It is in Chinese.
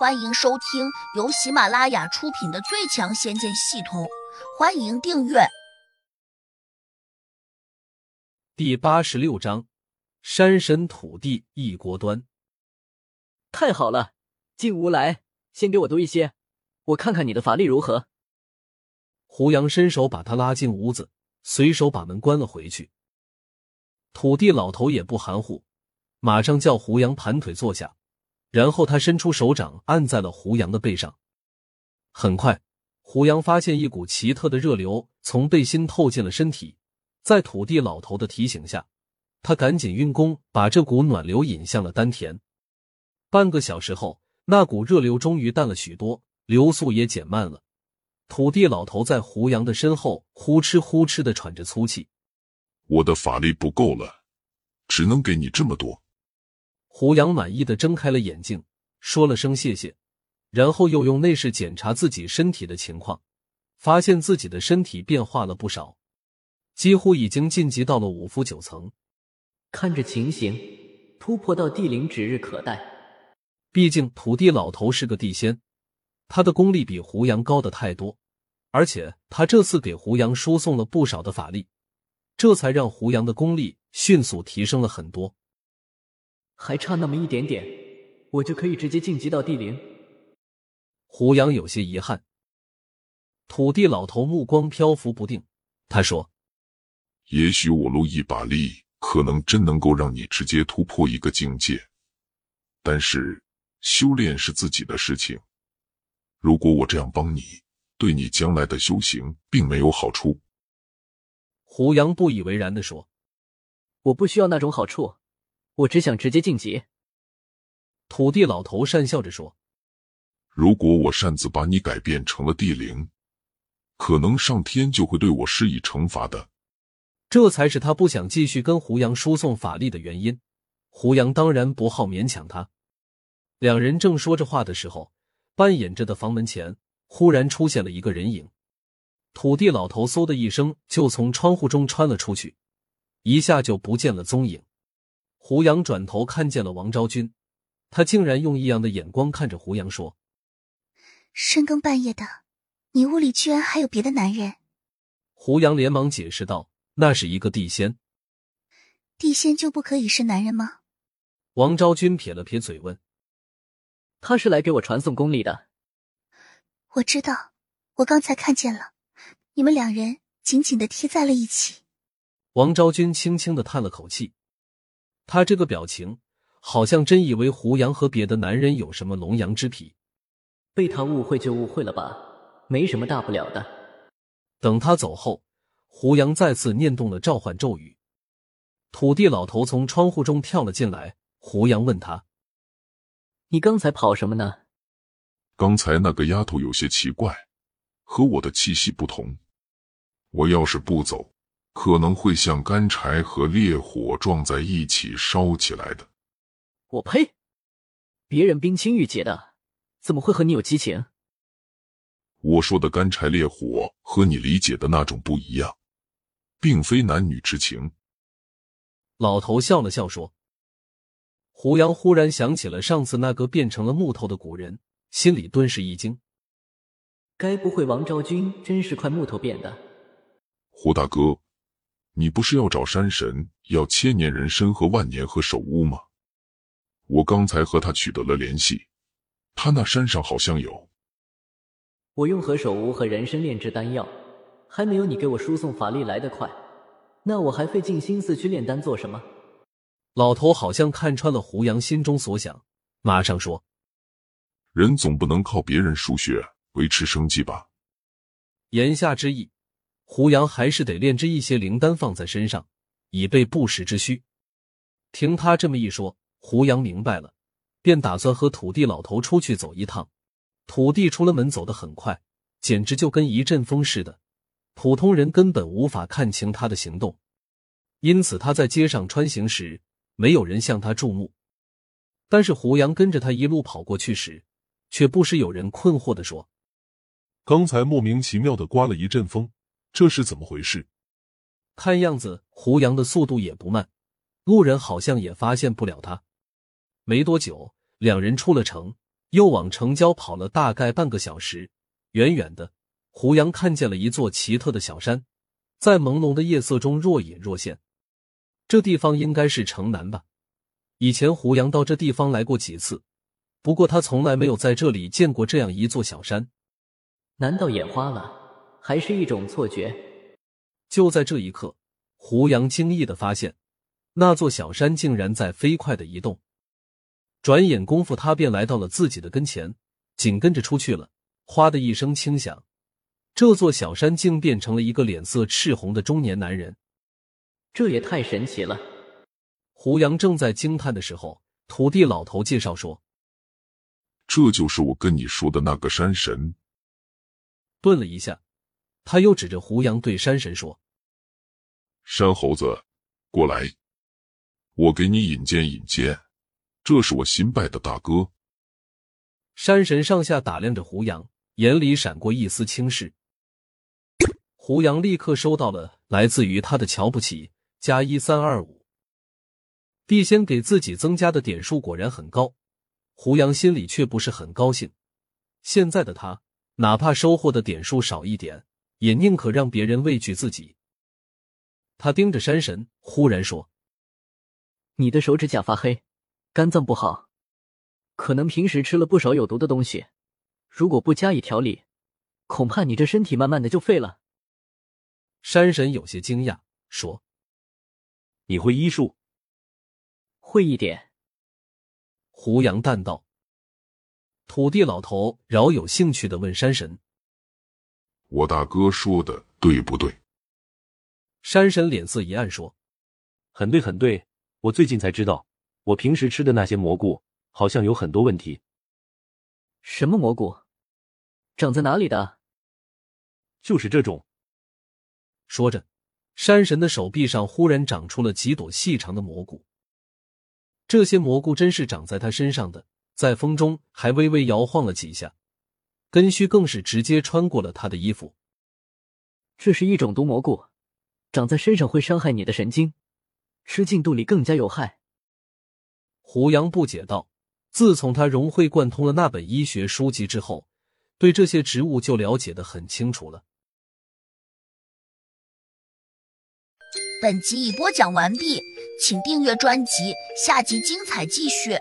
欢迎收听由喜马拉雅出品的《最强仙剑系统》，欢迎订阅。第八十六章：山神土地一锅端。太好了，进屋来，先给我读一些，我看看你的法力如何。胡杨伸手把他拉进屋子，随手把门关了回去。土地老头也不含糊，马上叫胡杨盘腿坐下。然后他伸出手掌按在了胡杨的背上，很快，胡杨发现一股奇特的热流从背心透进了身体。在土地老头的提醒下，他赶紧运功把这股暖流引向了丹田。半个小时后，那股热流终于淡了许多，流速也减慢了。土地老头在胡杨的身后呼哧呼哧的喘着粗气：“我的法力不够了，只能给你这么多。”胡杨满意的睁开了眼睛，说了声谢谢，然后又用内视检查自己身体的情况，发现自己的身体变化了不少，几乎已经晋级到了五夫九层。看这情形，突破到地灵指日可待。毕竟土地老头是个地仙，他的功力比胡杨高的太多，而且他这次给胡杨输送了不少的法力，这才让胡杨的功力迅速提升了很多。还差那么一点点，我就可以直接晋级到地灵。胡杨有些遗憾。土地老头目光漂浮不定，他说：“也许我露一把力，可能真能够让你直接突破一个境界。但是修炼是自己的事情，如果我这样帮你，对你将来的修行并没有好处。”胡杨不以为然的说：“我不需要那种好处。”我只想直接晋级。土地老头讪笑着说：“如果我擅自把你改变成了地灵，可能上天就会对我施以惩罚的。”这才是他不想继续跟胡杨输送法力的原因。胡杨当然不好勉强他。两人正说着话的时候，半掩着的房门前忽然出现了一个人影。土地老头嗖的一声就从窗户中穿了出去，一下就不见了踪影。胡杨转头看见了王昭君，他竟然用异样的眼光看着胡杨说：“深更半夜的，你屋里居然还有别的男人？”胡杨连忙解释道：“那是一个地仙，地仙就不可以是男人吗？”王昭君撇了撇嘴问：“他是来给我传送功力的。”我知道，我刚才看见了，你们两人紧紧的贴在了一起。王昭君轻轻的叹了口气。他这个表情，好像真以为胡杨和别的男人有什么龙阳之癖。被他误会就误会了吧，没什么大不了的。等他走后，胡杨再次念动了召唤咒语，土地老头从窗户中跳了进来。胡杨问他：“你刚才跑什么呢？”刚才那个丫头有些奇怪，和我的气息不同。我要是不走。可能会像干柴和烈火撞在一起烧起来的。我呸！别人冰清玉洁的，怎么会和你有激情？我说的干柴烈火和你理解的那种不一样，并非男女之情。老头笑了笑说：“胡杨忽然想起了上次那个变成了木头的古人，心里顿时一惊。该不会王昭君真是块木头变的？”胡大哥。你不是要找山神，要千年人参和万年和首乌吗？我刚才和他取得了联系，他那山上好像有。我用何首乌和人参炼制丹药，还没有你给我输送法力来得快。那我还费尽心思去炼丹做什么？老头好像看穿了胡杨心中所想，马上说：“人总不能靠别人输血维持生计吧？”言下之意。胡杨还是得炼制一些灵丹放在身上，以备不时之需。听他这么一说，胡杨明白了，便打算和土地老头出去走一趟。土地出了门走得很快，简直就跟一阵风似的，普通人根本无法看清他的行动。因此他在街上穿行时，没有人向他注目。但是胡杨跟着他一路跑过去时，却不时有人困惑的说：“刚才莫名其妙的刮了一阵风。”这是怎么回事？看样子胡杨的速度也不慢，路人好像也发现不了他。没多久，两人出了城，又往城郊跑了大概半个小时。远远的，胡杨看见了一座奇特的小山，在朦胧的夜色中若隐若现。这地方应该是城南吧？以前胡杨到这地方来过几次，不过他从来没有在这里见过这样一座小山。难道眼花了？还是一种错觉？就在这一刻，胡杨惊异的发现，那座小山竟然在飞快的移动。转眼功夫，他便来到了自己的跟前，紧跟着出去了。哗的一声轻响，这座小山竟变成了一个脸色赤红的中年男人。这也太神奇了！胡杨正在惊叹的时候，土地老头介绍说：“这就是我跟你说的那个山神。”顿了一下，他又指着胡杨对山神说：“山猴子，过来，我给你引荐引荐。”这是我新拜的大哥。山神上下打量着胡杨，眼里闪过一丝轻视。胡杨立刻收到了来自于他的瞧不起加一三二五。地仙给自己增加的点数果然很高，胡杨心里却不是很高兴。现在的他，哪怕收获的点数少一点，也宁可让别人畏惧自己。他盯着山神，忽然说：“你的手指甲发黑。”肝脏不好，可能平时吃了不少有毒的东西。如果不加以调理，恐怕你这身体慢慢的就废了。山神有些惊讶，说：“你会医术？”“会一点。”胡杨淡道。土地老头饶有兴趣的问山神：“我大哥说的对不对？”山神脸色一暗，说：“很对，很对。我最近才知道。”我平时吃的那些蘑菇好像有很多问题。什么蘑菇？长在哪里的？就是这种。说着，山神的手臂上忽然长出了几朵细长的蘑菇。这些蘑菇真是长在他身上的，在风中还微微摇晃了几下，根须更是直接穿过了他的衣服。这是一种毒蘑菇，长在身上会伤害你的神经，吃进肚里更加有害。胡杨不解道：“自从他融会贯通了那本医学书籍之后，对这些植物就了解的很清楚了。”本集已播讲完毕，请订阅专辑，下集精彩继续。